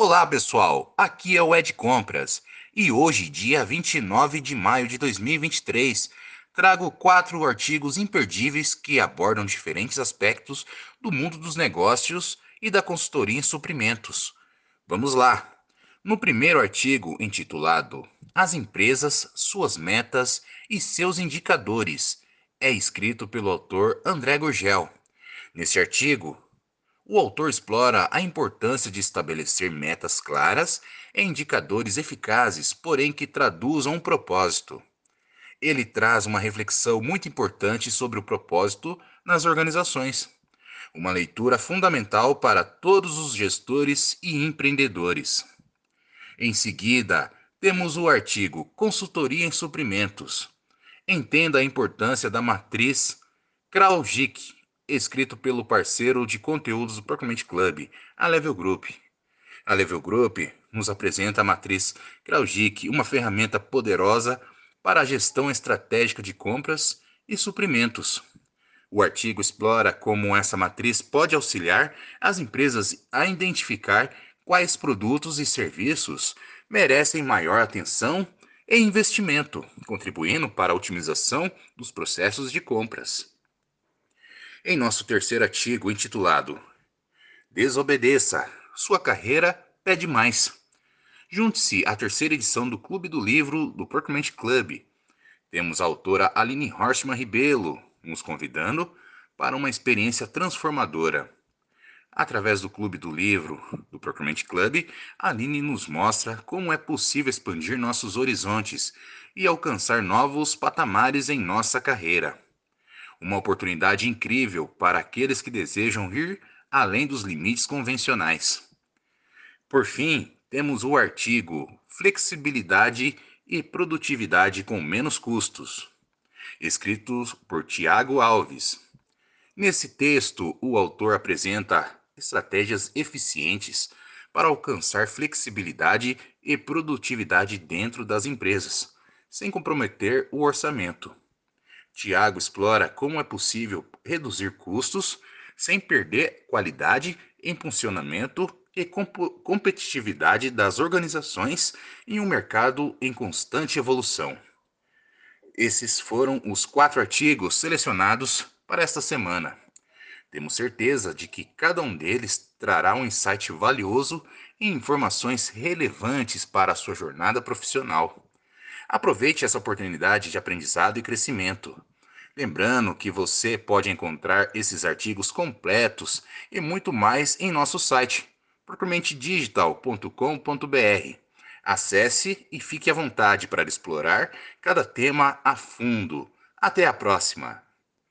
Olá, pessoal. Aqui é o Ed Compras e hoje, dia 29 de maio de 2023, trago quatro artigos imperdíveis que abordam diferentes aspectos do mundo dos negócios e da consultoria em suprimentos. Vamos lá. No primeiro artigo, intitulado As empresas, suas metas e seus indicadores, é escrito pelo autor André Gurgel. Neste artigo, o autor explora a importância de estabelecer metas claras e indicadores eficazes, porém que traduzam um propósito. Ele traz uma reflexão muito importante sobre o propósito nas organizações. Uma leitura fundamental para todos os gestores e empreendedores. Em seguida, temos o artigo Consultoria em Suprimentos. Entenda a importância da matriz Kraujic escrito pelo parceiro de conteúdos do Propriamente Club, a Level Group. A Level Group nos apresenta a matriz Kraujic, uma ferramenta poderosa para a gestão estratégica de compras e suprimentos. O artigo explora como essa matriz pode auxiliar as empresas a identificar quais produtos e serviços merecem maior atenção e investimento, contribuindo para a otimização dos processos de compras em nosso terceiro artigo intitulado Desobedeça, sua carreira pede mais. Junte-se à terceira edição do Clube do Livro do Procurement Club. Temos a autora Aline Horstman Ribelo nos convidando para uma experiência transformadora. Através do Clube do Livro do Procurement Club, Aline nos mostra como é possível expandir nossos horizontes e alcançar novos patamares em nossa carreira uma oportunidade incrível para aqueles que desejam ir além dos limites convencionais. Por fim, temos o artigo Flexibilidade e Produtividade com Menos Custos, escrito por Tiago Alves. Nesse texto, o autor apresenta estratégias eficientes para alcançar flexibilidade e produtividade dentro das empresas, sem comprometer o orçamento. Tiago explora como é possível reduzir custos sem perder qualidade em funcionamento e competitividade das organizações em um mercado em constante evolução. Esses foram os quatro artigos selecionados para esta semana. Temos certeza de que cada um deles trará um insight valioso e informações relevantes para a sua jornada profissional. Aproveite essa oportunidade de aprendizado e crescimento. Lembrando que você pode encontrar esses artigos completos e muito mais em nosso site, proprimentedigital.com.br. Acesse e fique à vontade para explorar cada tema a fundo. Até a próxima!